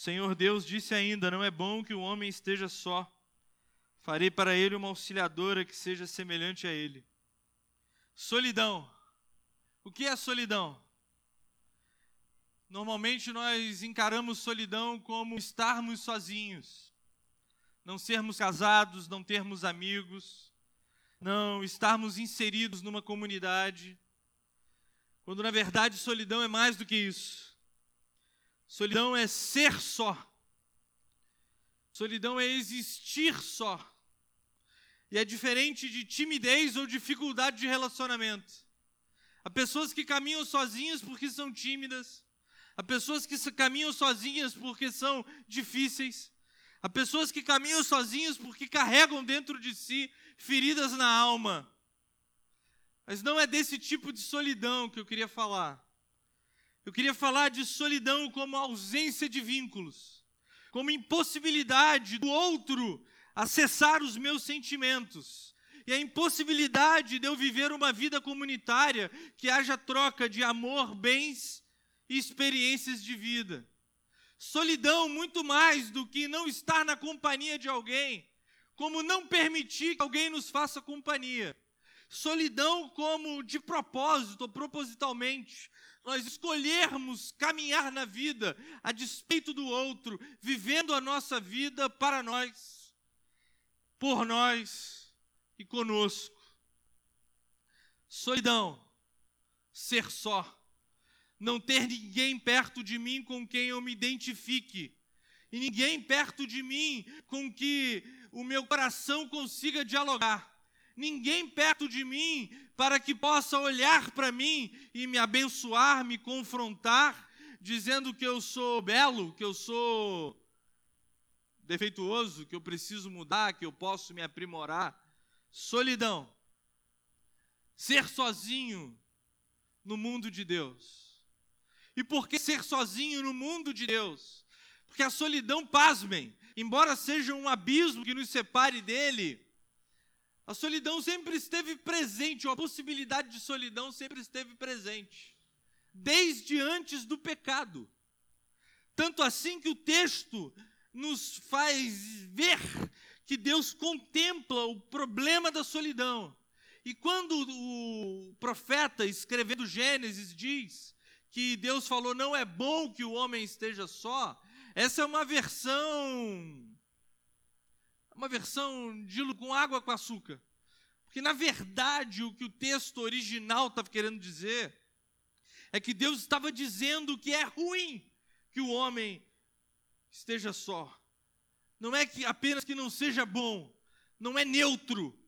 Senhor Deus disse ainda: Não é bom que o homem esteja só. Farei para ele uma auxiliadora que seja semelhante a ele. Solidão. O que é solidão? Normalmente nós encaramos solidão como estarmos sozinhos, não sermos casados, não termos amigos, não estarmos inseridos numa comunidade, quando na verdade solidão é mais do que isso. Solidão é ser só. Solidão é existir só. E é diferente de timidez ou dificuldade de relacionamento. Há pessoas que caminham sozinhas porque são tímidas. Há pessoas que caminham sozinhas porque são difíceis. Há pessoas que caminham sozinhas porque carregam dentro de si feridas na alma. Mas não é desse tipo de solidão que eu queria falar. Eu queria falar de solidão como ausência de vínculos, como impossibilidade do outro acessar os meus sentimentos. E a impossibilidade de eu viver uma vida comunitária que haja troca de amor, bens e experiências de vida. Solidão muito mais do que não estar na companhia de alguém, como não permitir que alguém nos faça companhia. Solidão como de propósito, ou propositalmente, nós escolhermos caminhar na vida a despeito do outro, vivendo a nossa vida para nós por nós e conosco. Solidão, ser só, não ter ninguém perto de mim com quem eu me identifique, e ninguém perto de mim com que o meu coração consiga dialogar, ninguém perto de mim para que possa olhar para mim e me abençoar, me confrontar, dizendo que eu sou belo, que eu sou defeituoso, que eu preciso mudar, que eu posso me aprimorar. Solidão. Ser sozinho no mundo de Deus. E por que ser sozinho no mundo de Deus? Porque a solidão, pasmem, embora seja um abismo que nos separe dele, a solidão sempre esteve presente, ou a possibilidade de solidão sempre esteve presente, desde antes do pecado. Tanto assim que o texto nos faz ver que Deus contempla o problema da solidão. E quando o profeta, escrevendo Gênesis, diz que Deus falou: não é bom que o homem esteja só, essa é uma versão. Uma versão de com água com açúcar. Porque, na verdade, o que o texto original estava querendo dizer é que Deus estava dizendo que é ruim que o homem esteja só. Não é que apenas que não seja bom, não é neutro,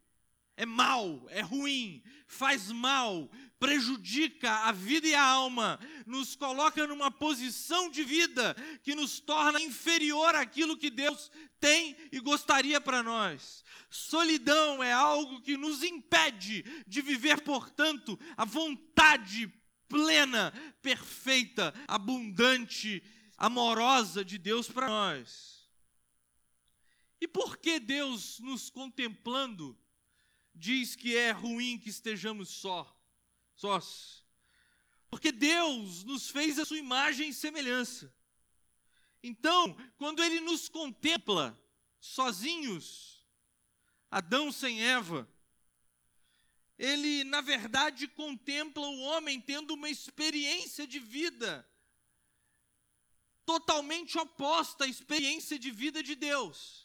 é mal, é ruim, faz mal, prejudica a vida e a alma, nos coloca numa posição de vida que nos torna inferior àquilo que Deus tem e gostaria para nós. Solidão é algo que nos impede de viver, portanto, a vontade plena, perfeita, abundante amorosa de Deus para nós. E por que Deus, nos contemplando, diz que é ruim que estejamos só, sós? Porque Deus nos fez a sua imagem e semelhança. Então, quando Ele nos contempla sozinhos, Adão sem Eva, Ele, na verdade, contempla o homem tendo uma experiência de vida totalmente oposta à experiência de vida de Deus.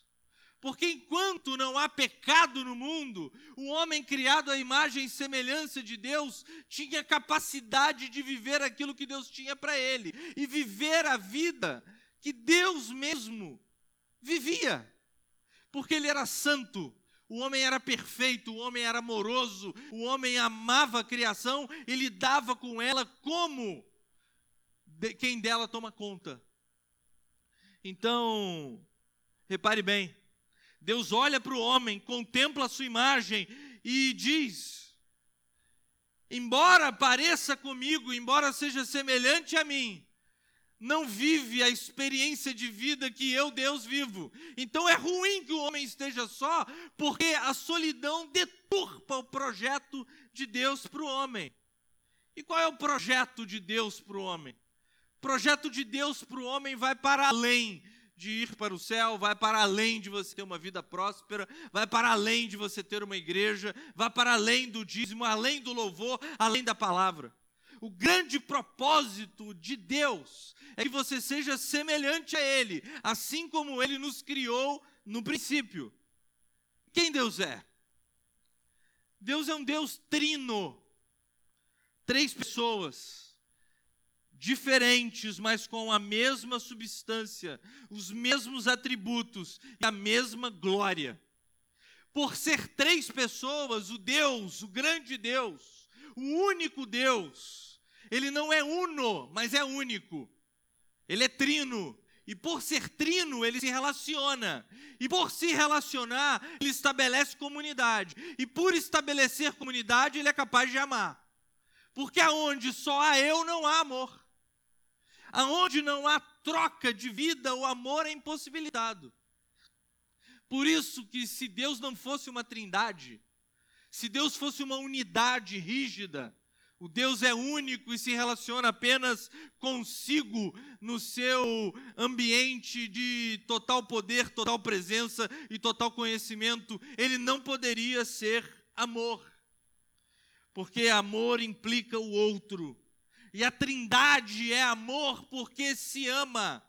Porque enquanto não há pecado no mundo, o homem criado à imagem e semelhança de Deus tinha capacidade de viver aquilo que Deus tinha para ele e viver a vida que Deus mesmo vivia. Porque ele era santo, o homem era perfeito, o homem era amoroso, o homem amava a criação e lidava com ela como quem dela toma conta. Então, repare bem, Deus olha para o homem, contempla a sua imagem e diz: embora pareça comigo, embora seja semelhante a mim, não vive a experiência de vida que eu, Deus, vivo. Então é ruim que o homem esteja só, porque a solidão deturpa o projeto de Deus para o homem. E qual é o projeto de Deus para o homem? O projeto de Deus para o homem vai para além de ir para o céu, vai para além de você ter uma vida próspera, vai para além de você ter uma igreja, vai para além do dízimo, além do louvor, além da palavra. O grande propósito de Deus é que você seja semelhante a Ele, assim como Ele nos criou no princípio. Quem Deus é? Deus é um Deus trino. Três pessoas diferentes, mas com a mesma substância, os mesmos atributos e a mesma glória. Por ser três pessoas, o Deus, o grande Deus, o único Deus, ele não é uno, mas é único. Ele é trino. E por ser trino, ele se relaciona. E por se relacionar, ele estabelece comunidade. E por estabelecer comunidade, ele é capaz de amar. Porque aonde só há eu, não há amor. Aonde não há troca de vida, o amor é impossibilitado. Por isso que se Deus não fosse uma trindade, se Deus fosse uma unidade rígida, o Deus é único e se relaciona apenas consigo no seu ambiente de total poder, total presença e total conhecimento. Ele não poderia ser amor. Porque amor implica o outro. E a Trindade é amor porque se ama.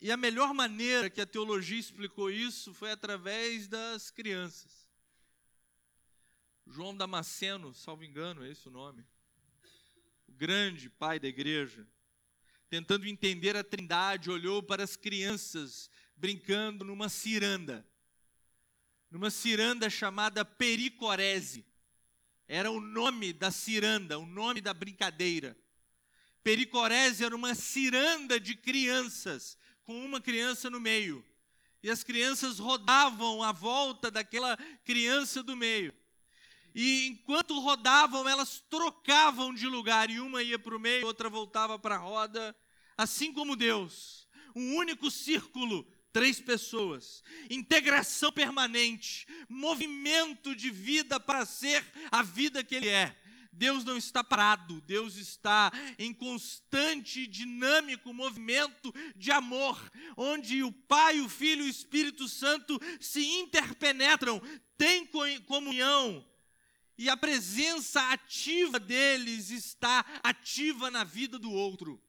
E a melhor maneira que a teologia explicou isso foi através das crianças. João Damasceno, salvo engano, é esse o nome. O grande pai da igreja, tentando entender a Trindade, olhou para as crianças brincando numa ciranda. Numa ciranda chamada Pericorese. Era o nome da ciranda, o nome da brincadeira. Pericorese era uma ciranda de crianças, com uma criança no meio. E as crianças rodavam à volta daquela criança do meio. E enquanto rodavam, elas trocavam de lugar, e uma ia para o meio, outra voltava para a roda, assim como Deus. Um único círculo, três pessoas, integração permanente, movimento de vida para ser a vida que Ele é. Deus não está parado, Deus está em constante, dinâmico movimento de amor, onde o Pai, o Filho e o Espírito Santo se interpenetram, têm comunhão, e a presença ativa deles está ativa na vida do outro.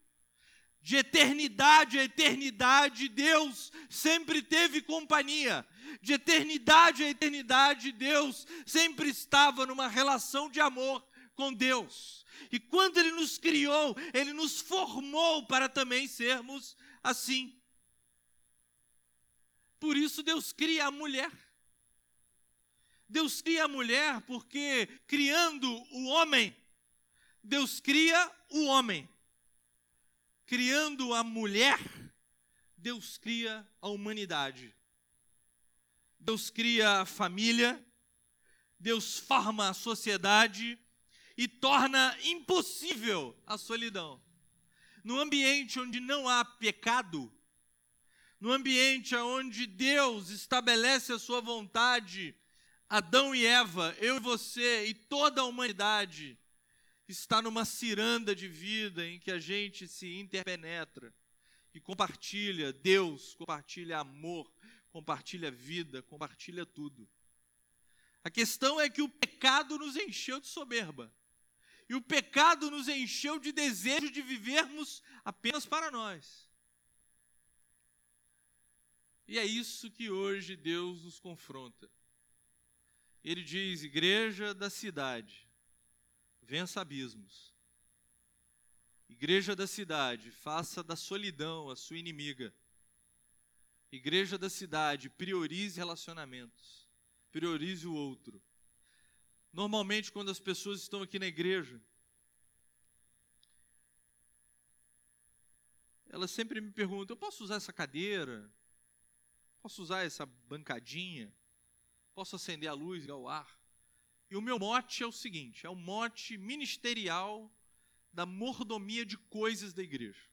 De eternidade a eternidade, Deus sempre teve companhia. De eternidade a eternidade, Deus sempre estava numa relação de amor com Deus. E quando Ele nos criou, Ele nos formou para também sermos assim. Por isso, Deus cria a mulher. Deus cria a mulher porque, criando o homem, Deus cria o homem. Criando a mulher, Deus cria a humanidade. Deus cria a família, Deus forma a sociedade e torna impossível a solidão. No ambiente onde não há pecado, no ambiente onde Deus estabelece a sua vontade Adão e Eva, eu e você e toda a humanidade está numa ciranda de vida em que a gente se interpenetra e compartilha Deus, compartilha amor, compartilha vida, compartilha tudo. A questão é que o pecado nos encheu de soberba. E o pecado nos encheu de desejo de vivermos apenas para nós. E é isso que hoje Deus nos confronta. Ele diz: Igreja da cidade, vença abismos. Igreja da cidade, faça da solidão a sua inimiga. Igreja da cidade, priorize relacionamentos, priorize o outro. Normalmente, quando as pessoas estão aqui na igreja, elas sempre me perguntam: eu posso usar essa cadeira? Posso usar essa bancadinha? posso acender a luz, ligar o ar. E o meu mote é o seguinte: é o mote ministerial da mordomia de coisas da igreja.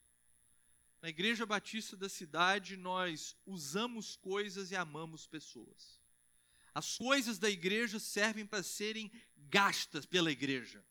Na Igreja Batista da cidade, nós usamos coisas e amamos pessoas. As coisas da igreja servem para serem gastas pela igreja.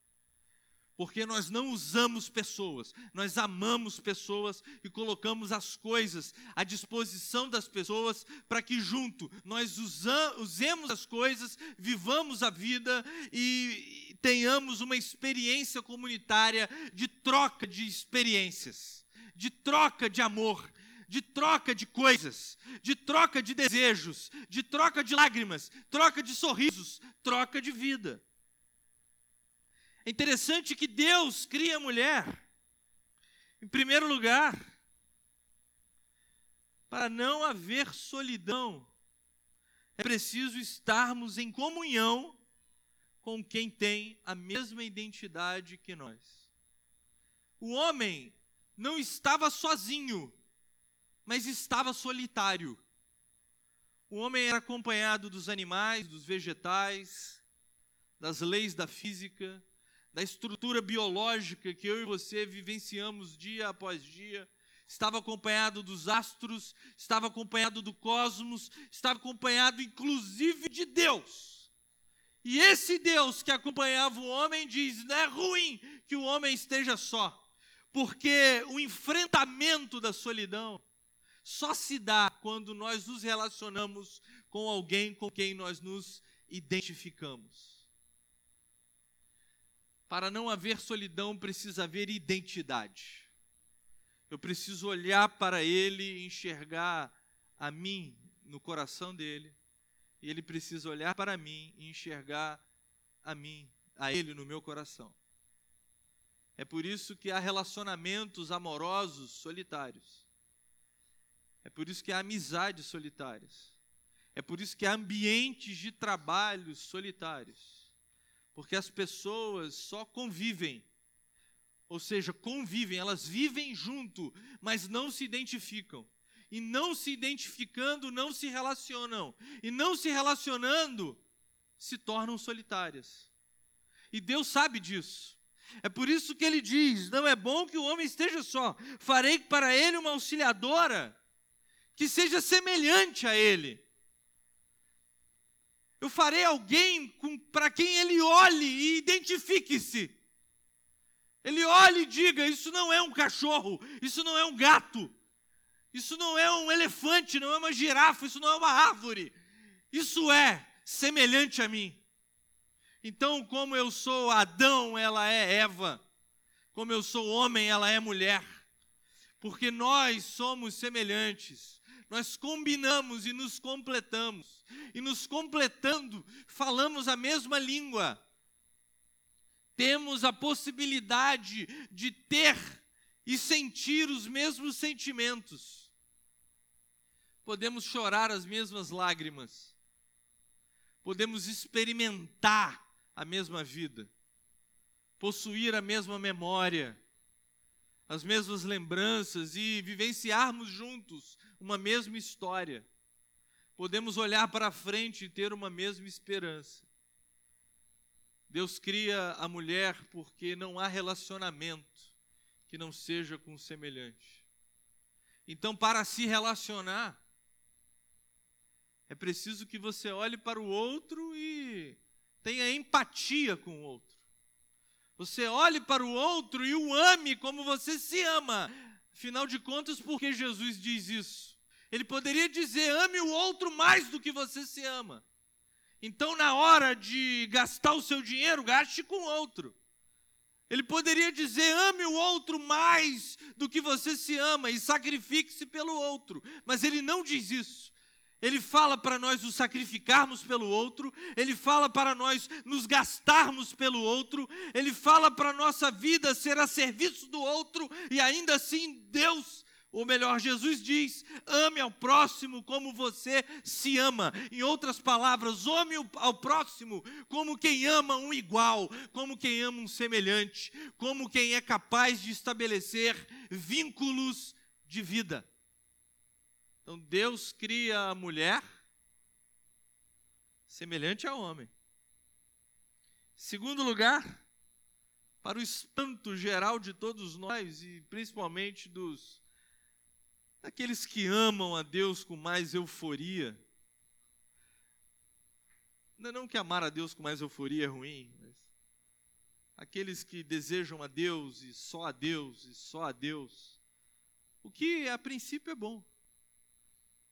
Porque nós não usamos pessoas, nós amamos pessoas e colocamos as coisas à disposição das pessoas para que junto nós usemos as coisas, vivamos a vida e tenhamos uma experiência comunitária de troca de experiências, de troca de amor, de troca de coisas, de troca de desejos, de troca de lágrimas, troca de sorrisos, troca de vida. É interessante que Deus cria a mulher, em primeiro lugar, para não haver solidão, é preciso estarmos em comunhão com quem tem a mesma identidade que nós. O homem não estava sozinho, mas estava solitário. O homem era acompanhado dos animais, dos vegetais, das leis da física, da estrutura biológica que eu e você vivenciamos dia após dia, estava acompanhado dos astros, estava acompanhado do cosmos, estava acompanhado inclusive de Deus. E esse Deus que acompanhava o homem diz: não é ruim que o homem esteja só, porque o enfrentamento da solidão só se dá quando nós nos relacionamos com alguém com quem nós nos identificamos. Para não haver solidão, precisa haver identidade. Eu preciso olhar para ele e enxergar a mim no coração dele, e ele precisa olhar para mim e enxergar a mim, a ele no meu coração. É por isso que há relacionamentos amorosos solitários. É por isso que há amizades solitárias. É por isso que há ambientes de trabalho solitários. Porque as pessoas só convivem. Ou seja, convivem, elas vivem junto, mas não se identificam. E não se identificando, não se relacionam. E não se relacionando, se tornam solitárias. E Deus sabe disso. É por isso que ele diz: não é bom que o homem esteja só. Farei para ele uma auxiliadora que seja semelhante a ele. Eu farei alguém para quem ele olhe e identifique-se. Ele olhe e diga: Isso não é um cachorro, isso não é um gato, isso não é um elefante, não é uma girafa, isso não é uma árvore. Isso é semelhante a mim. Então, como eu sou Adão, ela é Eva. Como eu sou homem, ela é mulher. Porque nós somos semelhantes. Nós combinamos e nos completamos e nos completando, falamos a mesma língua. Temos a possibilidade de ter e sentir os mesmos sentimentos. Podemos chorar as mesmas lágrimas. Podemos experimentar a mesma vida. Possuir a mesma memória, as mesmas lembranças e vivenciarmos juntos uma mesma história podemos olhar para frente e ter uma mesma esperança. Deus cria a mulher porque não há relacionamento que não seja com o semelhante. Então, para se relacionar, é preciso que você olhe para o outro e tenha empatia com o outro. Você olhe para o outro e o ame como você se ama. Afinal de contas, por que Jesus diz isso? Ele poderia dizer: ame o outro mais do que você se ama. Então, na hora de gastar o seu dinheiro, gaste com outro. Ele poderia dizer: ame o outro mais do que você se ama e sacrifique-se pelo outro. Mas ele não diz isso. Ele fala para nós nos sacrificarmos pelo outro, ele fala para nós nos gastarmos pelo outro, ele fala para a nossa vida ser a serviço do outro, e ainda assim Deus ou melhor, Jesus diz: ame ao próximo como você se ama. Em outras palavras, ame ao próximo como quem ama um igual, como quem ama um semelhante, como quem é capaz de estabelecer vínculos de vida. Então Deus cria a mulher semelhante ao homem. Segundo lugar, para o espanto geral de todos nós e principalmente dos Aqueles que amam a Deus com mais euforia. Não é não que amar a Deus com mais euforia é ruim, mas aqueles que desejam a Deus e só a Deus e só a Deus, o que a princípio é bom.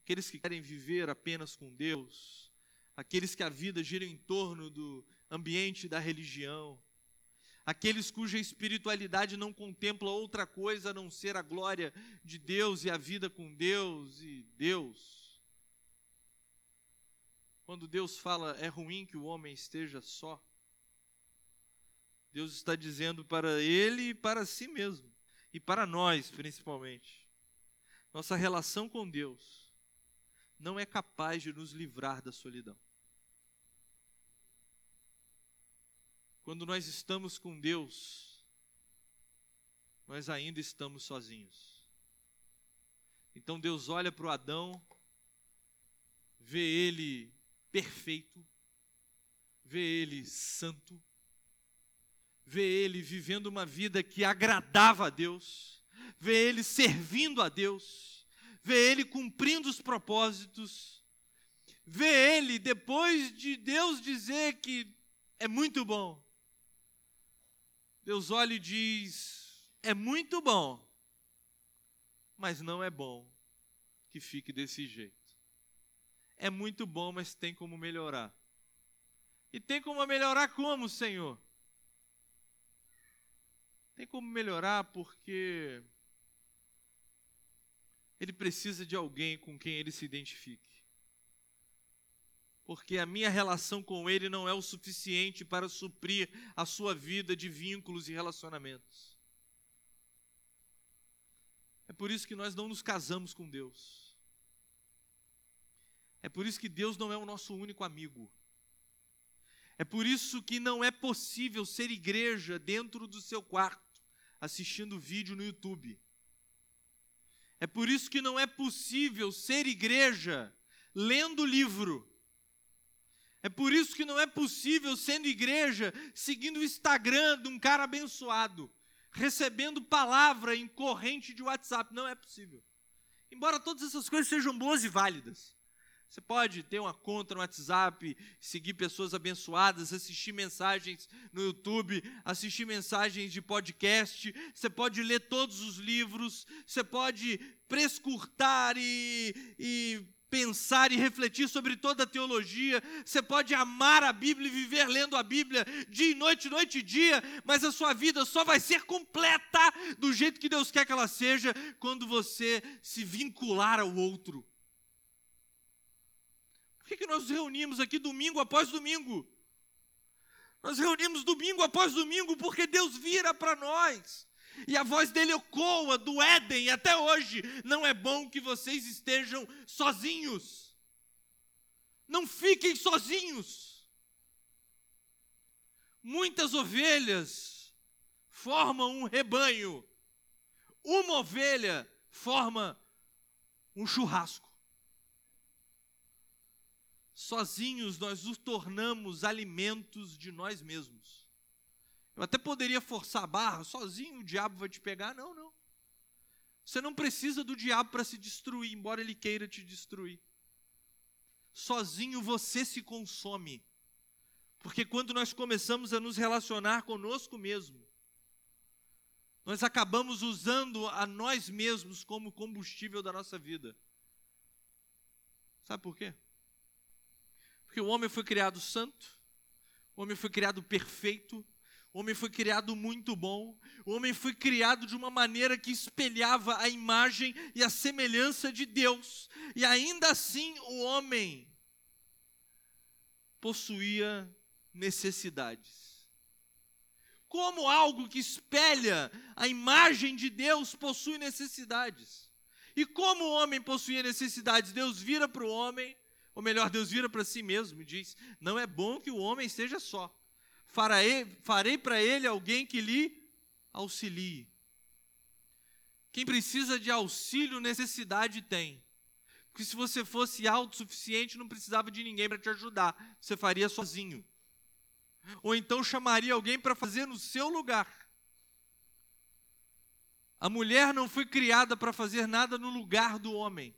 Aqueles que querem viver apenas com Deus, aqueles que a vida gira em torno do ambiente da religião, aqueles cuja espiritualidade não contempla outra coisa a não ser a glória de Deus e a vida com Deus e Deus. Quando Deus fala é ruim que o homem esteja só, Deus está dizendo para ele e para si mesmo, e para nós principalmente. Nossa relação com Deus não é capaz de nos livrar da solidão. Quando nós estamos com Deus, nós ainda estamos sozinhos. Então Deus olha para o Adão, vê ele perfeito, vê ele santo, vê ele vivendo uma vida que agradava a Deus, vê ele servindo a Deus, vê ele cumprindo os propósitos, vê ele, depois de Deus dizer que é muito bom, Deus olha e diz: é muito bom, mas não é bom que fique desse jeito. É muito bom, mas tem como melhorar. E tem como melhorar como, Senhor? Tem como melhorar porque ele precisa de alguém com quem ele se identifique. Porque a minha relação com ele não é o suficiente para suprir a sua vida de vínculos e relacionamentos. É por isso que nós não nos casamos com Deus. É por isso que Deus não é o nosso único amigo. É por isso que não é possível ser igreja dentro do seu quarto, assistindo vídeo no YouTube. É por isso que não é possível ser igreja lendo livro. É por isso que não é possível, sendo igreja, seguindo o Instagram de um cara abençoado, recebendo palavra em corrente de WhatsApp. Não é possível. Embora todas essas coisas sejam boas e válidas. Você pode ter uma conta no WhatsApp, seguir pessoas abençoadas, assistir mensagens no YouTube, assistir mensagens de podcast, você pode ler todos os livros, você pode prescurtar e, e pensar e refletir sobre toda a teologia, você pode amar a Bíblia e viver lendo a Bíblia dia e noite, noite e dia, mas a sua vida só vai ser completa do jeito que Deus quer que ela seja quando você se vincular ao outro que, que nós nos reunimos aqui domingo após domingo? Nós reunimos domingo após domingo porque Deus vira para nós. E a voz dele ecoa do Éden até hoje. Não é bom que vocês estejam sozinhos. Não fiquem sozinhos. Muitas ovelhas formam um rebanho. Uma ovelha forma um churrasco. Sozinhos nós nos tornamos alimentos de nós mesmos. Eu até poderia forçar a barra, sozinho o diabo vai te pegar. Não, não. Você não precisa do diabo para se destruir, embora ele queira te destruir. Sozinho você se consome. Porque quando nós começamos a nos relacionar conosco mesmo, nós acabamos usando a nós mesmos como combustível da nossa vida. Sabe por quê? Porque o homem foi criado santo, o homem foi criado perfeito, o homem foi criado muito bom, o homem foi criado de uma maneira que espelhava a imagem e a semelhança de Deus, e ainda assim o homem possuía necessidades. Como algo que espelha a imagem de Deus possui necessidades. E como o homem possuía necessidades, Deus vira para o homem ou melhor, Deus vira para si mesmo e diz: Não é bom que o homem esteja só. Farei, para ele alguém que lhe auxilie. Quem precisa de auxílio, necessidade tem. Porque se você fosse autossuficiente, não precisava de ninguém para te ajudar. Você faria sozinho. Ou então chamaria alguém para fazer no seu lugar. A mulher não foi criada para fazer nada no lugar do homem.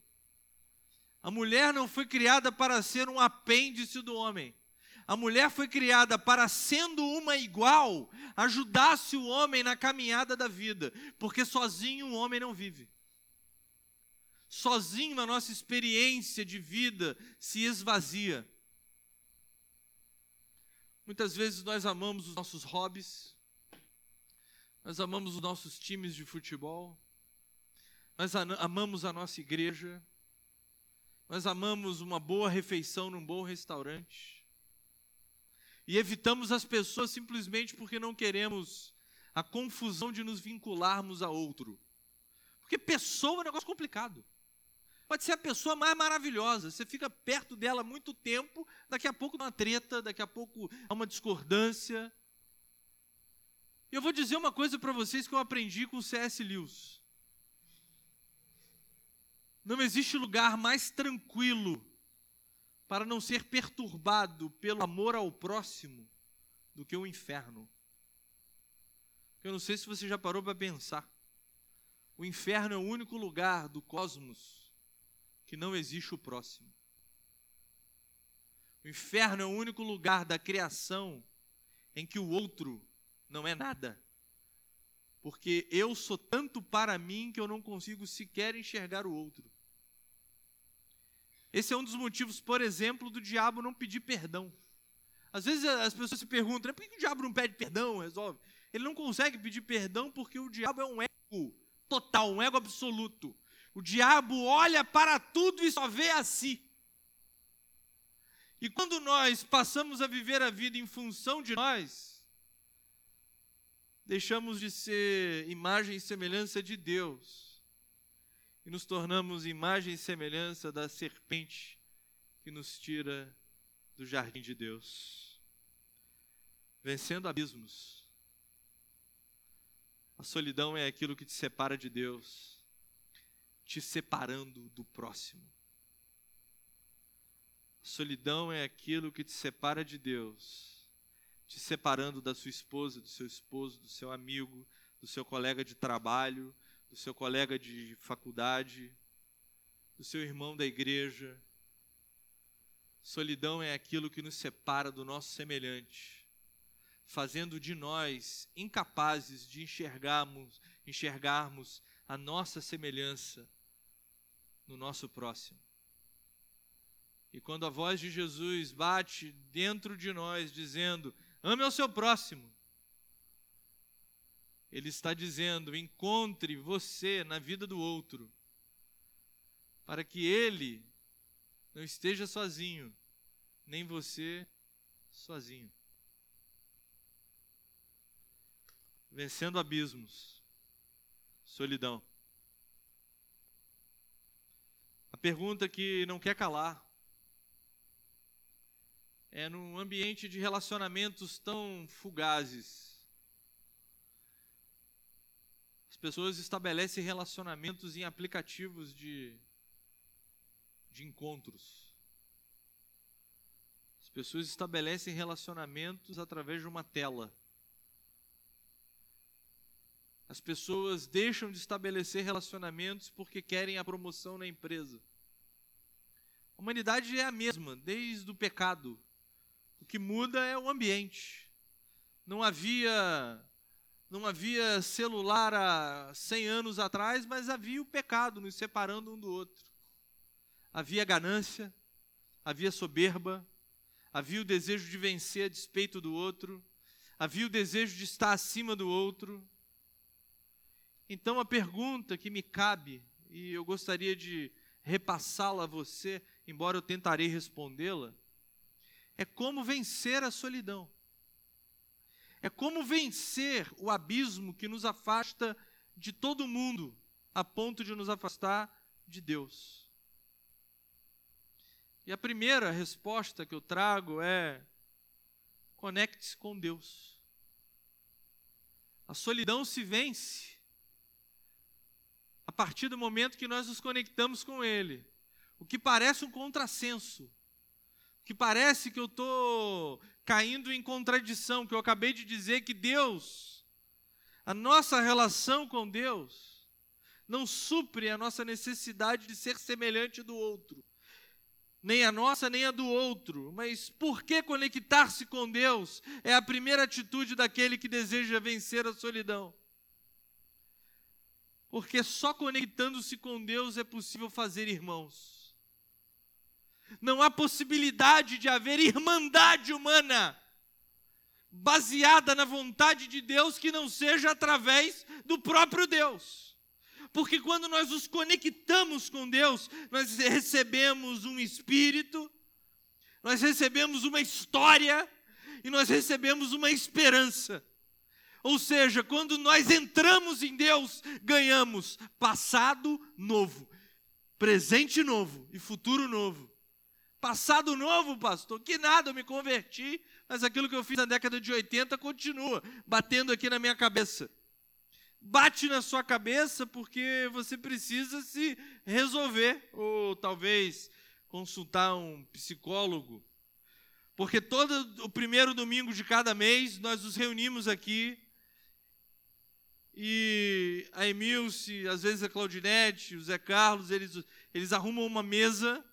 A mulher não foi criada para ser um apêndice do homem. A mulher foi criada para, sendo uma igual, ajudasse o homem na caminhada da vida, porque sozinho o homem não vive. Sozinho a nossa experiência de vida se esvazia. Muitas vezes nós amamos os nossos hobbies, nós amamos os nossos times de futebol, nós amamos a nossa igreja, nós amamos uma boa refeição num bom restaurante. E evitamos as pessoas simplesmente porque não queremos a confusão de nos vincularmos a outro. Porque pessoa é um negócio complicado. Pode ser a pessoa mais maravilhosa, você fica perto dela muito tempo, daqui a pouco uma treta, daqui a pouco há uma discordância. Eu vou dizer uma coisa para vocês que eu aprendi com o C.S. Lewis. Não existe lugar mais tranquilo para não ser perturbado pelo amor ao próximo do que o inferno. Eu não sei se você já parou para pensar. O inferno é o único lugar do cosmos que não existe o próximo. O inferno é o único lugar da criação em que o outro não é nada. Porque eu sou tanto para mim que eu não consigo sequer enxergar o outro. Esse é um dos motivos, por exemplo, do diabo não pedir perdão. Às vezes as pessoas se perguntam, né, por que o diabo não pede perdão? Resolve. Ele não consegue pedir perdão porque o diabo é um ego total, um ego absoluto. O diabo olha para tudo e só vê a si. E quando nós passamos a viver a vida em função de nós, deixamos de ser imagem e semelhança de Deus e nos tornamos imagem e semelhança da serpente que nos tira do jardim de Deus. Vencendo abismos. A solidão é aquilo que te separa de Deus, te separando do próximo. A solidão é aquilo que te separa de Deus, te separando da sua esposa, do seu esposo, do seu amigo, do seu colega de trabalho, do seu colega de faculdade, do seu irmão da igreja. Solidão é aquilo que nos separa do nosso semelhante, fazendo de nós incapazes de enxergarmos, enxergarmos a nossa semelhança no nosso próximo. E quando a voz de Jesus bate dentro de nós, dizendo: ame ao seu próximo, ele está dizendo: encontre você na vida do outro, para que ele não esteja sozinho, nem você sozinho. Vencendo abismos, solidão. A pergunta que não quer calar é num ambiente de relacionamentos tão fugazes pessoas estabelecem relacionamentos em aplicativos de, de encontros. As pessoas estabelecem relacionamentos através de uma tela. As pessoas deixam de estabelecer relacionamentos porque querem a promoção na empresa. A humanidade é a mesma, desde o pecado. O que muda é o ambiente. Não havia não havia celular há 100 anos atrás, mas havia o pecado nos separando um do outro. Havia ganância, havia soberba, havia o desejo de vencer a despeito do outro, havia o desejo de estar acima do outro. Então a pergunta que me cabe, e eu gostaria de repassá-la a você, embora eu tentarei respondê-la, é como vencer a solidão. É como vencer o abismo que nos afasta de todo mundo, a ponto de nos afastar de Deus. E a primeira resposta que eu trago é: conecte-se com Deus. A solidão se vence a partir do momento que nós nos conectamos com Ele. O que parece um contrassenso, o que parece que eu estou caindo em contradição, que eu acabei de dizer que Deus, a nossa relação com Deus, não supre a nossa necessidade de ser semelhante do outro. nem a nossa, nem a do outro. Mas por que conectar-se com Deus é a primeira atitude daquele que deseja vencer a solidão? Porque só conectando-se com Deus é possível fazer irmãos. Não há possibilidade de haver irmandade humana baseada na vontade de Deus que não seja através do próprio Deus. Porque quando nós nos conectamos com Deus, nós recebemos um espírito, nós recebemos uma história e nós recebemos uma esperança. Ou seja, quando nós entramos em Deus, ganhamos passado novo, presente novo e futuro novo. Passado novo, pastor, que nada, eu me converti, mas aquilo que eu fiz na década de 80 continua batendo aqui na minha cabeça bate na sua cabeça porque você precisa se resolver, ou talvez consultar um psicólogo. Porque todo o primeiro domingo de cada mês nós nos reunimos aqui e a Emilce, às vezes a Claudinete, o Zé Carlos, eles, eles arrumam uma mesa.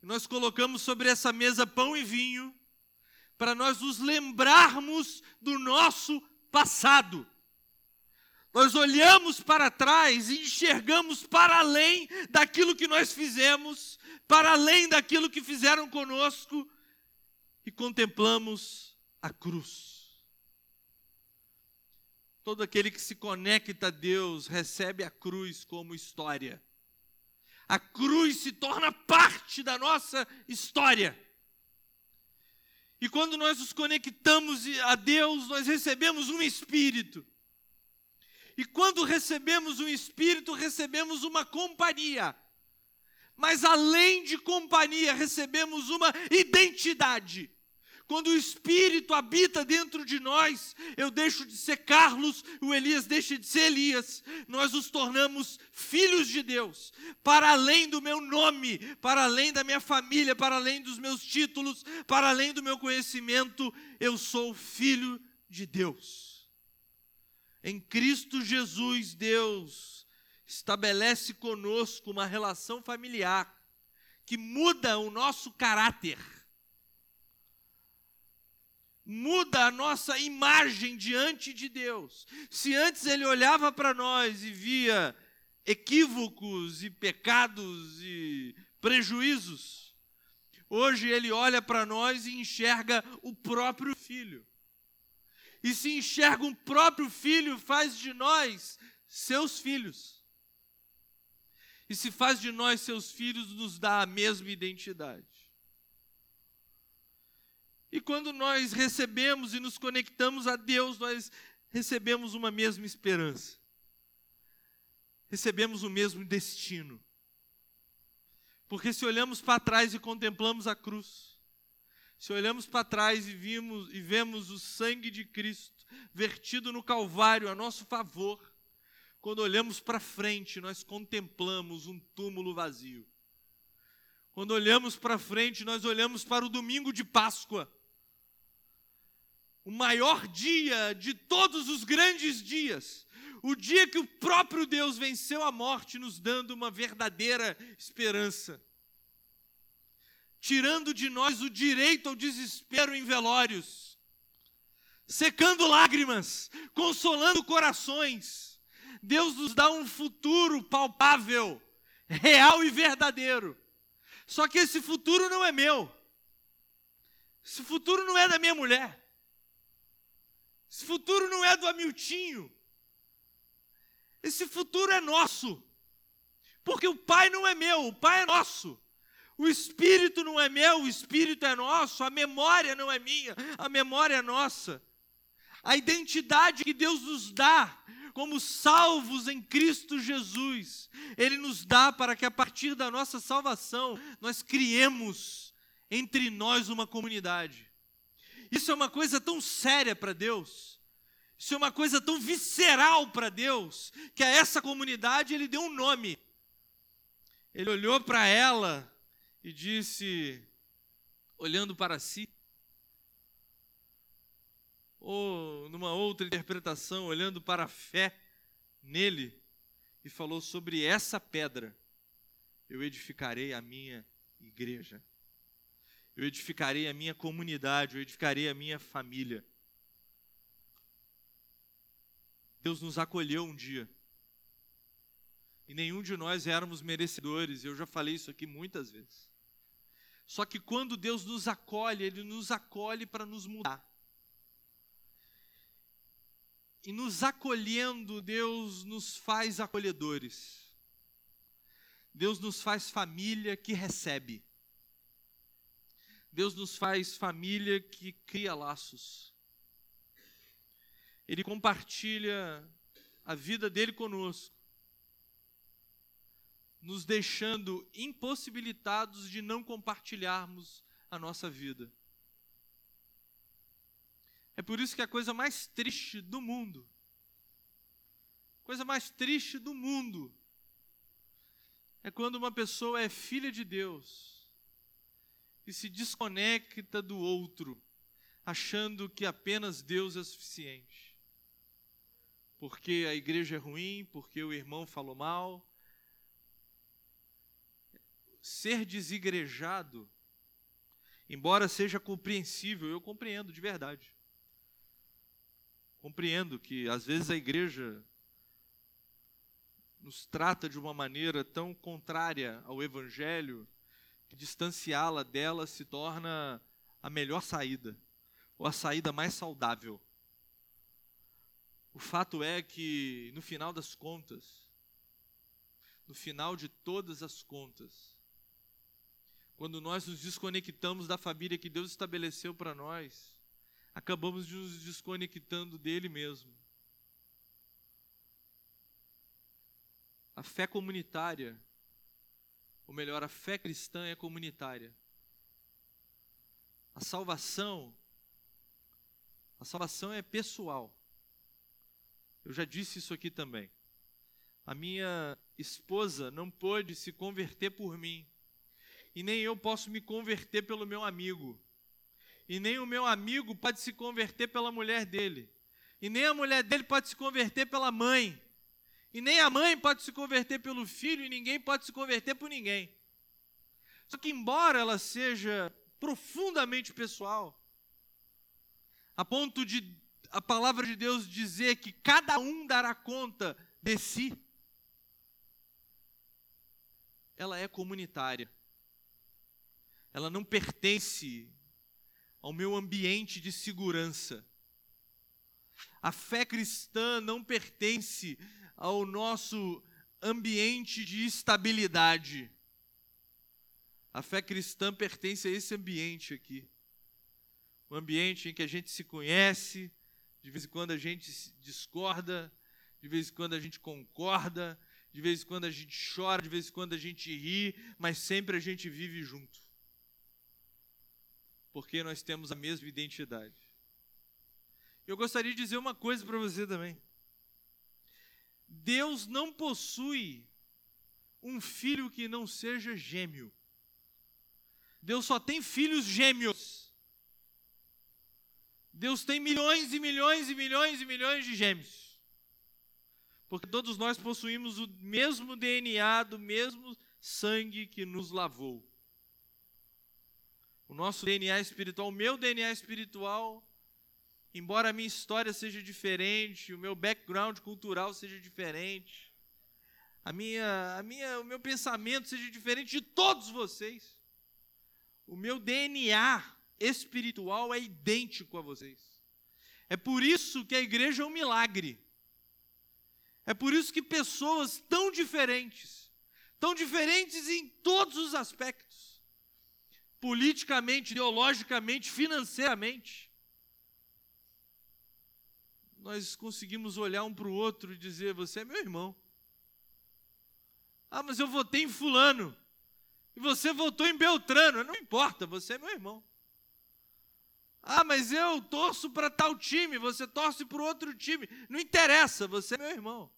Nós colocamos sobre essa mesa pão e vinho para nós nos lembrarmos do nosso passado. Nós olhamos para trás e enxergamos para além daquilo que nós fizemos, para além daquilo que fizeram conosco e contemplamos a cruz. Todo aquele que se conecta a Deus recebe a cruz como história. A cruz se torna parte da nossa história. E quando nós nos conectamos a Deus, nós recebemos um espírito e quando recebemos o Espírito, recebemos uma companhia. Mas além de companhia, recebemos uma identidade. Quando o Espírito habita dentro de nós, eu deixo de ser Carlos, o Elias deixa de ser Elias. Nós nos tornamos filhos de Deus, para além do meu nome, para além da minha família, para além dos meus títulos, para além do meu conhecimento, eu sou filho de Deus. Em Cristo Jesus, Deus estabelece conosco uma relação familiar que muda o nosso caráter, muda a nossa imagem diante de Deus. Se antes ele olhava para nós e via equívocos e pecados e prejuízos, hoje ele olha para nós e enxerga o próprio Filho e se enxerga um próprio filho, faz de nós seus filhos. E se faz de nós seus filhos, nos dá a mesma identidade. E quando nós recebemos e nos conectamos a Deus, nós recebemos uma mesma esperança. Recebemos o mesmo destino. Porque se olhamos para trás e contemplamos a cruz, se olhamos para trás e, vimos, e vemos o sangue de Cristo vertido no Calvário a nosso favor, quando olhamos para frente, nós contemplamos um túmulo vazio. Quando olhamos para frente, nós olhamos para o domingo de Páscoa, o maior dia de todos os grandes dias, o dia que o próprio Deus venceu a morte, nos dando uma verdadeira esperança tirando de nós o direito ao desespero em velórios, secando lágrimas, consolando corações. Deus nos dá um futuro palpável, real e verdadeiro. Só que esse futuro não é meu. Esse futuro não é da minha mulher. Esse futuro não é do Amiltinho. Esse futuro é nosso. Porque o pai não é meu, o pai é nosso. O espírito não é meu, o espírito é nosso, a memória não é minha, a memória é nossa. A identidade que Deus nos dá como salvos em Cristo Jesus, Ele nos dá para que a partir da nossa salvação nós criemos entre nós uma comunidade. Isso é uma coisa tão séria para Deus, isso é uma coisa tão visceral para Deus, que a essa comunidade Ele deu um nome. Ele olhou para ela e disse, olhando para si, ou numa outra interpretação, olhando para a fé nele, e falou: Sobre essa pedra eu edificarei a minha igreja. Eu edificarei a minha comunidade, eu edificarei a minha família. Deus nos acolheu um dia. E nenhum de nós éramos merecedores, eu já falei isso aqui muitas vezes. Só que quando Deus nos acolhe, Ele nos acolhe para nos mudar. E nos acolhendo, Deus nos faz acolhedores. Deus nos faz família que recebe. Deus nos faz família que cria laços. Ele compartilha a vida dele conosco, nos deixando impossibilitados de não compartilharmos a nossa vida. É por isso que a coisa mais triste do mundo, coisa mais triste do mundo, é quando uma pessoa é filha de Deus e se desconecta do outro, achando que apenas Deus é suficiente. Porque a igreja é ruim, porque o irmão falou mal. Ser desigrejado, embora seja compreensível, eu compreendo de verdade. Compreendo que às vezes a igreja nos trata de uma maneira tão contrária ao evangelho que distanciá-la dela se torna a melhor saída, ou a saída mais saudável. O fato é que, no final das contas, no final de todas as contas, quando nós nos desconectamos da família que Deus estabeleceu para nós, acabamos nos desconectando dele mesmo. A fé comunitária, ou melhor, a fé cristã é comunitária. A salvação, a salvação é pessoal. Eu já disse isso aqui também. A minha esposa não pôde se converter por mim, e nem eu posso me converter pelo meu amigo e nem o meu amigo pode se converter pela mulher dele, e nem a mulher dele pode se converter pela mãe, e nem a mãe pode se converter pelo filho, e ninguém pode se converter por ninguém. Só que, embora ela seja profundamente pessoal, a ponto de a palavra de Deus dizer que cada um dará conta de si, ela é comunitária. Ela não pertence ao meu ambiente de segurança. A fé cristã não pertence ao nosso ambiente de estabilidade. A fé cristã pertence a esse ambiente aqui. Um ambiente em que a gente se conhece, de vez em quando a gente discorda, de vez em quando a gente concorda, de vez em quando a gente chora, de vez em quando a gente ri, mas sempre a gente vive junto porque nós temos a mesma identidade. Eu gostaria de dizer uma coisa para você também. Deus não possui um filho que não seja gêmeo. Deus só tem filhos gêmeos. Deus tem milhões e milhões e milhões e milhões de gêmeos. Porque todos nós possuímos o mesmo DNA, do mesmo sangue que nos lavou o nosso DNA espiritual, o meu DNA espiritual, embora a minha história seja diferente, o meu background cultural seja diferente, a minha, a minha, o meu pensamento seja diferente de todos vocês, o meu DNA espiritual é idêntico a vocês. É por isso que a igreja é um milagre. É por isso que pessoas tão diferentes, tão diferentes em todos os aspectos, politicamente, ideologicamente, financeiramente. Nós conseguimos olhar um para o outro e dizer: Você é meu irmão. Ah, mas eu votei em Fulano. E você votou em Beltrano. Não importa, você é meu irmão. Ah, mas eu torço para tal time, você torce para outro time. Não interessa, você é meu irmão.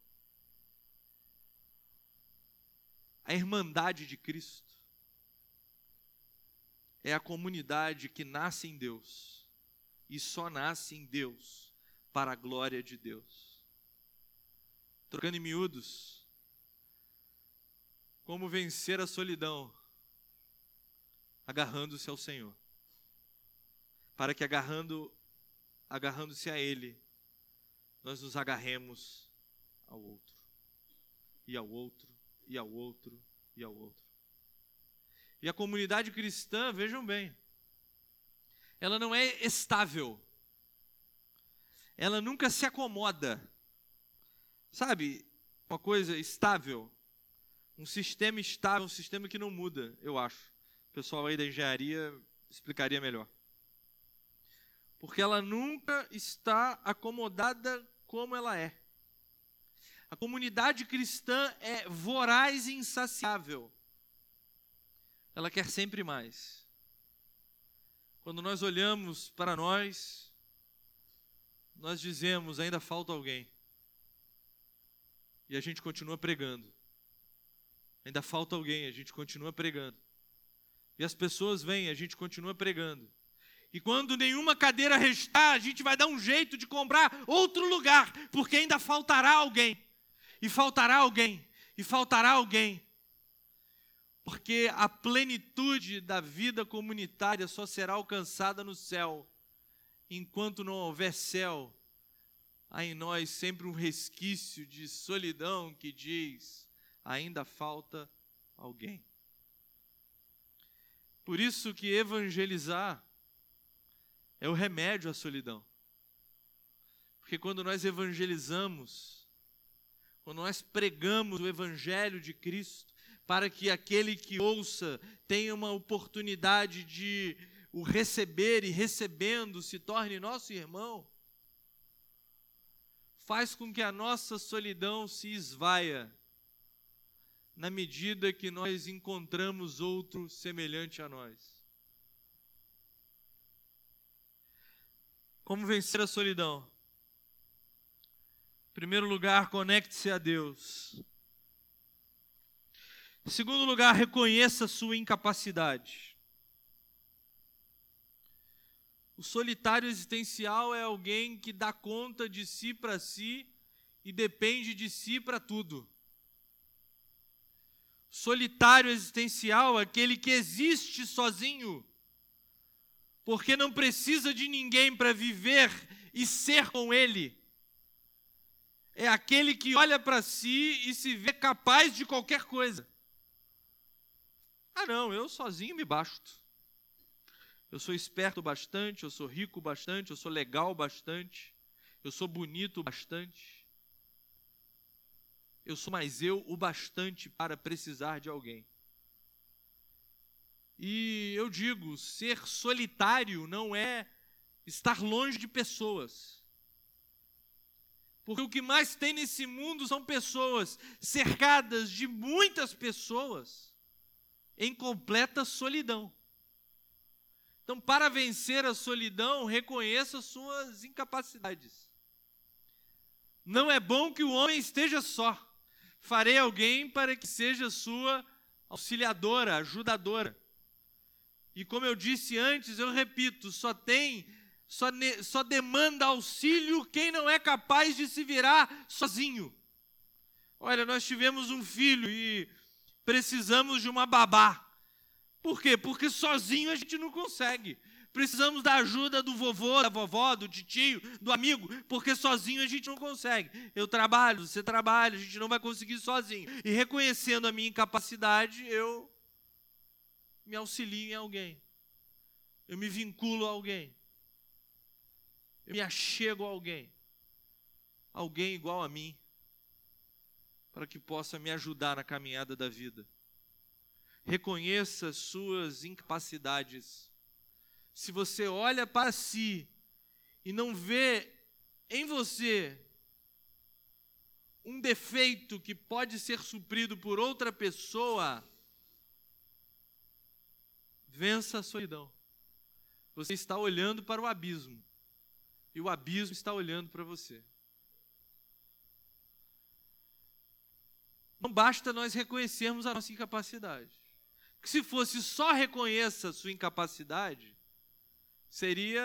A irmandade de Cristo é a comunidade que nasce em Deus e só nasce em Deus para a glória de Deus. Trocando em miúdos, como vencer a solidão? agarrando-se ao Senhor. Para que agarrando agarrando-se a ele, nós nos agarremos ao outro. E ao outro, e ao outro, e ao outro. E a comunidade cristã, vejam bem, ela não é estável. Ela nunca se acomoda. Sabe, uma coisa estável, um sistema estável, um sistema que não muda, eu acho. O pessoal aí da engenharia explicaria melhor. Porque ela nunca está acomodada como ela é. A comunidade cristã é voraz e insaciável. Ela quer sempre mais. Quando nós olhamos para nós, nós dizemos: ainda falta alguém. E a gente continua pregando. Ainda falta alguém, a gente continua pregando. E as pessoas vêm, a gente continua pregando. E quando nenhuma cadeira restar, a gente vai dar um jeito de comprar outro lugar, porque ainda faltará alguém. E faltará alguém. E faltará alguém. Porque a plenitude da vida comunitária só será alcançada no céu. Enquanto não houver céu, há em nós sempre um resquício de solidão que diz: ainda falta alguém. Por isso que evangelizar é o remédio à solidão. Porque quando nós evangelizamos, quando nós pregamos o evangelho de Cristo, para que aquele que ouça tenha uma oportunidade de o receber e recebendo se torne nosso irmão, faz com que a nossa solidão se esvaia na medida que nós encontramos outro semelhante a nós. Como vencer a solidão? Em primeiro lugar, conecte-se a Deus. Em segundo lugar, reconheça sua incapacidade. O solitário existencial é alguém que dá conta de si para si e depende de si para tudo. Solitário existencial é aquele que existe sozinho porque não precisa de ninguém para viver e ser com Ele. É aquele que olha para si e se vê capaz de qualquer coisa. Ah, não, eu sozinho me basto. Eu sou esperto bastante, eu sou rico bastante, eu sou legal bastante, eu sou bonito bastante. Eu sou mais eu o bastante para precisar de alguém. E eu digo, ser solitário não é estar longe de pessoas. Porque o que mais tem nesse mundo são pessoas cercadas de muitas pessoas em completa solidão. Então, para vencer a solidão, reconheça suas incapacidades. Não é bom que o homem esteja só. Farei alguém para que seja sua auxiliadora, ajudadora. E como eu disse antes, eu repito, só tem, só, só demanda auxílio quem não é capaz de se virar sozinho. Olha, nós tivemos um filho e precisamos de uma babá. Por quê? Porque sozinho a gente não consegue. Precisamos da ajuda do vovô, da vovó, do tio, do amigo, porque sozinho a gente não consegue. Eu trabalho, você trabalha, a gente não vai conseguir sozinho. E reconhecendo a minha incapacidade, eu me auxilio em alguém. Eu me vinculo a alguém. Eu me achego a alguém. Alguém igual a mim. Para que possa me ajudar na caminhada da vida. Reconheça suas incapacidades. Se você olha para si e não vê em você um defeito que pode ser suprido por outra pessoa, Vença a solidão. Você está olhando para o abismo. E o abismo está olhando para você. Não basta nós reconhecermos a nossa incapacidade. Porque se fosse só reconheça sua incapacidade, seria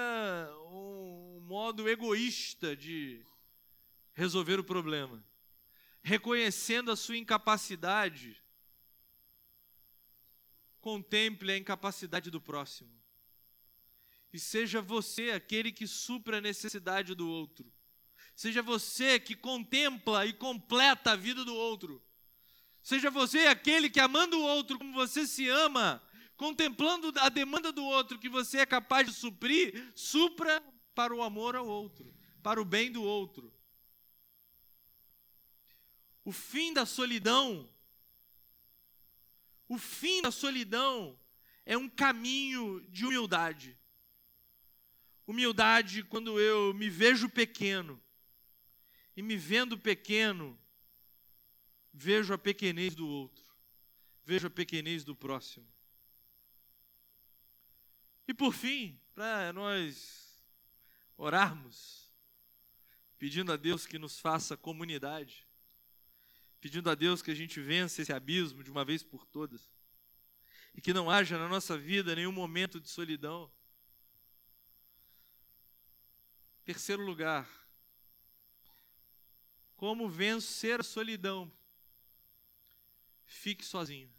um modo egoísta de resolver o problema. Reconhecendo a sua incapacidade, contemple a incapacidade do próximo. E seja você aquele que supra a necessidade do outro. Seja você que contempla e completa a vida do outro. Seja você aquele que, amando o outro como você se ama, contemplando a demanda do outro que você é capaz de suprir, supra para o amor ao outro, para o bem do outro. O fim da solidão, o fim da solidão é um caminho de humildade. Humildade quando eu me vejo pequeno, e me vendo pequeno, vejo a pequenez do outro, vejo a pequenez do próximo. E por fim, para nós orarmos, pedindo a Deus que nos faça comunidade, pedindo a Deus que a gente vença esse abismo de uma vez por todas, e que não haja na nossa vida nenhum momento de solidão. Terceiro lugar, como vencer a solidão? Fique sozinho.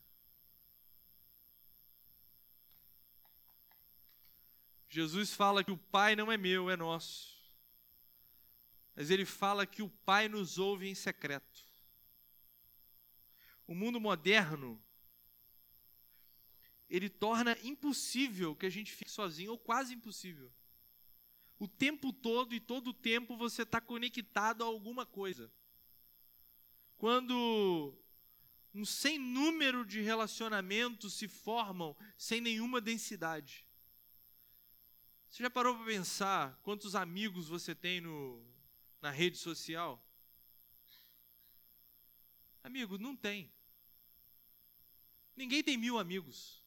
Jesus fala que o Pai não é meu, é nosso. Mas ele fala que o Pai nos ouve em secreto. O mundo moderno ele torna impossível que a gente fique sozinho, ou quase impossível. O tempo todo e todo o tempo você está conectado a alguma coisa. Quando um sem número de relacionamentos se formam sem nenhuma densidade. Você já parou para pensar quantos amigos você tem no, na rede social? Amigo, não tem. Ninguém tem mil amigos.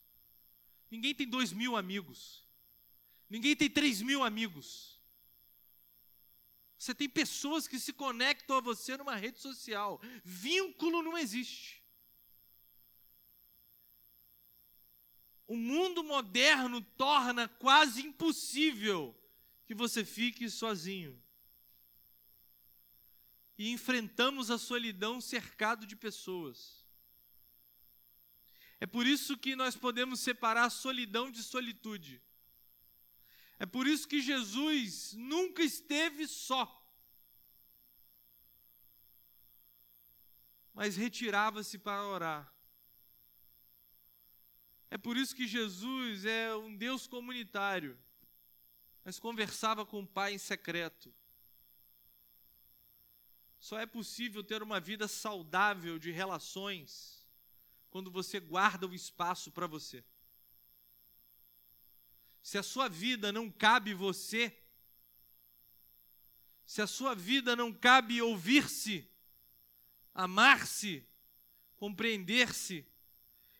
Ninguém tem dois mil amigos. Ninguém tem três mil amigos. Você tem pessoas que se conectam a você numa rede social. Vínculo não existe. O mundo moderno torna quase impossível que você fique sozinho. E enfrentamos a solidão cercado de pessoas. É por isso que nós podemos separar solidão de solitude. É por isso que Jesus nunca esteve só. Mas retirava-se para orar. É por isso que Jesus é um Deus comunitário, mas conversava com o Pai em secreto. Só é possível ter uma vida saudável de relações quando você guarda o espaço para você. Se a sua vida não cabe você, se a sua vida não cabe ouvir-se, amar-se, compreender-se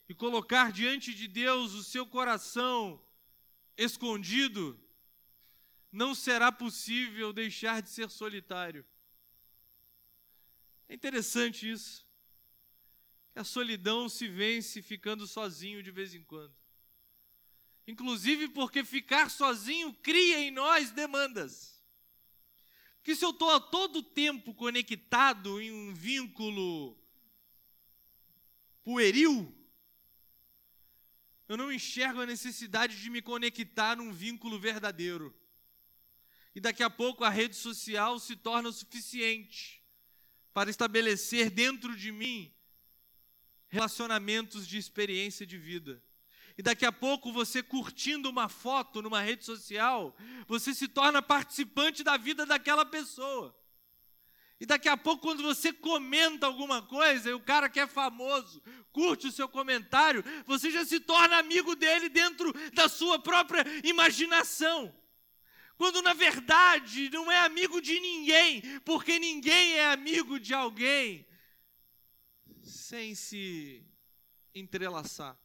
e colocar diante de Deus o seu coração escondido, não será possível deixar de ser solitário. É interessante isso. A solidão se vence ficando sozinho de vez em quando. Inclusive porque ficar sozinho cria em nós demandas. Que se eu estou a todo tempo conectado em um vínculo pueril, eu não enxergo a necessidade de me conectar num vínculo verdadeiro. E daqui a pouco a rede social se torna suficiente para estabelecer dentro de mim relacionamentos de experiência de vida. E daqui a pouco você curtindo uma foto numa rede social, você se torna participante da vida daquela pessoa. E daqui a pouco, quando você comenta alguma coisa e o cara que é famoso curte o seu comentário, você já se torna amigo dele dentro da sua própria imaginação. Quando na verdade não é amigo de ninguém, porque ninguém é amigo de alguém sem se entrelaçar.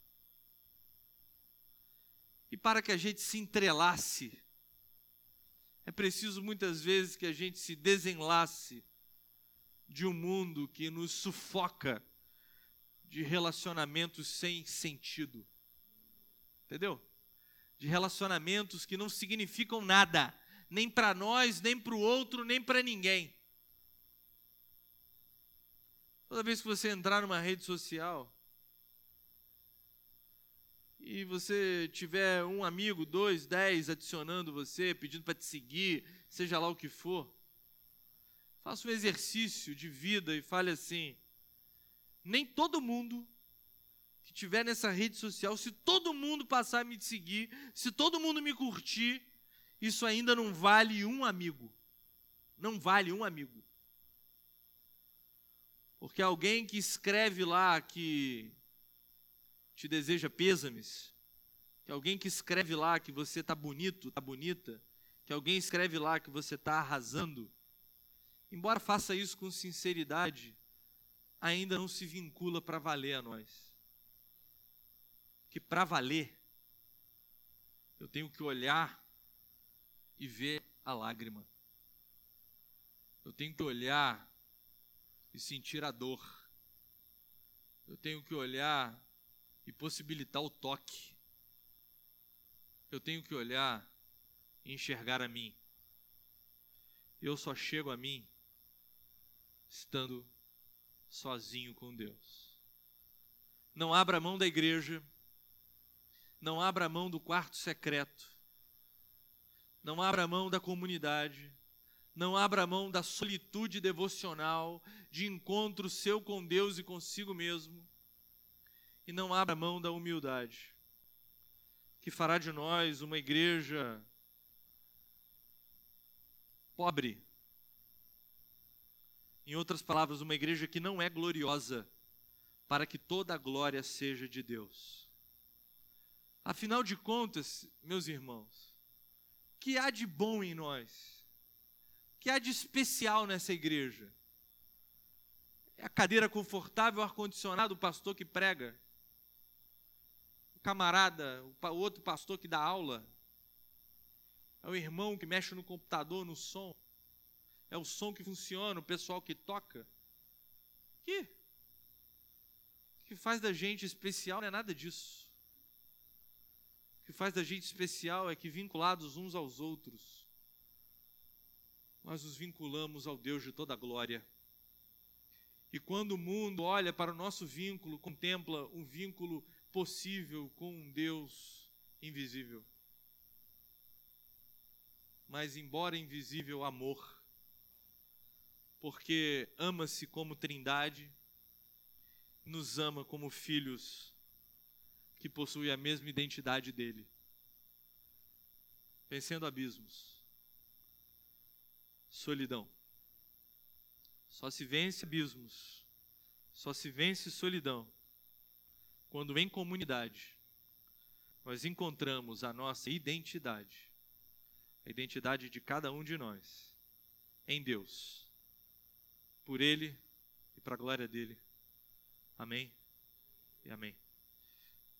E para que a gente se entrelace, é preciso muitas vezes que a gente se desenlace de um mundo que nos sufoca de relacionamentos sem sentido. Entendeu? De relacionamentos que não significam nada, nem para nós, nem para o outro, nem para ninguém. Toda vez que você entrar numa rede social, e você tiver um amigo, dois, dez adicionando você, pedindo para te seguir, seja lá o que for, faça um exercício de vida e fale assim: nem todo mundo que tiver nessa rede social, se todo mundo passar a me seguir, se todo mundo me curtir, isso ainda não vale um amigo. Não vale um amigo. Porque alguém que escreve lá que te deseja pêsames, que alguém que escreve lá que você está bonito, está bonita, que alguém escreve lá que você está arrasando, embora faça isso com sinceridade, ainda não se vincula para valer a nós. Que para valer, eu tenho que olhar e ver a lágrima. Eu tenho que olhar e sentir a dor. Eu tenho que olhar e possibilitar o toque. Eu tenho que olhar e enxergar a mim. Eu só chego a mim estando sozinho com Deus. Não abra mão da igreja, não abra mão do quarto secreto, não abra mão da comunidade, não abra mão da solitude devocional, de encontro seu com Deus e consigo mesmo, e não abra mão da humildade, que fará de nós uma igreja pobre. Em outras palavras, uma igreja que não é gloriosa, para que toda a glória seja de Deus. Afinal de contas, meus irmãos, que há de bom em nós? que há de especial nessa igreja? É a cadeira confortável, o ar-condicionado, o pastor que prega, o camarada, o outro pastor que dá aula, é o irmão que mexe no computador, no som, é o som que funciona, o pessoal que toca. Que? O que faz da gente especial não é nada disso. O que faz da gente especial é que vinculados uns aos outros, nós nos vinculamos ao Deus de toda glória. E quando o mundo olha para o nosso vínculo, contempla um vínculo possível com um Deus invisível. Mas, embora invisível, amor, porque ama-se como trindade, nos ama como filhos que possuem a mesma identidade dele. Vencendo abismos solidão. Só se vence abismos, só se vence solidão quando em comunidade nós encontramos a nossa identidade, a identidade de cada um de nós em Deus, por Ele e para a glória dele. Amém e amém.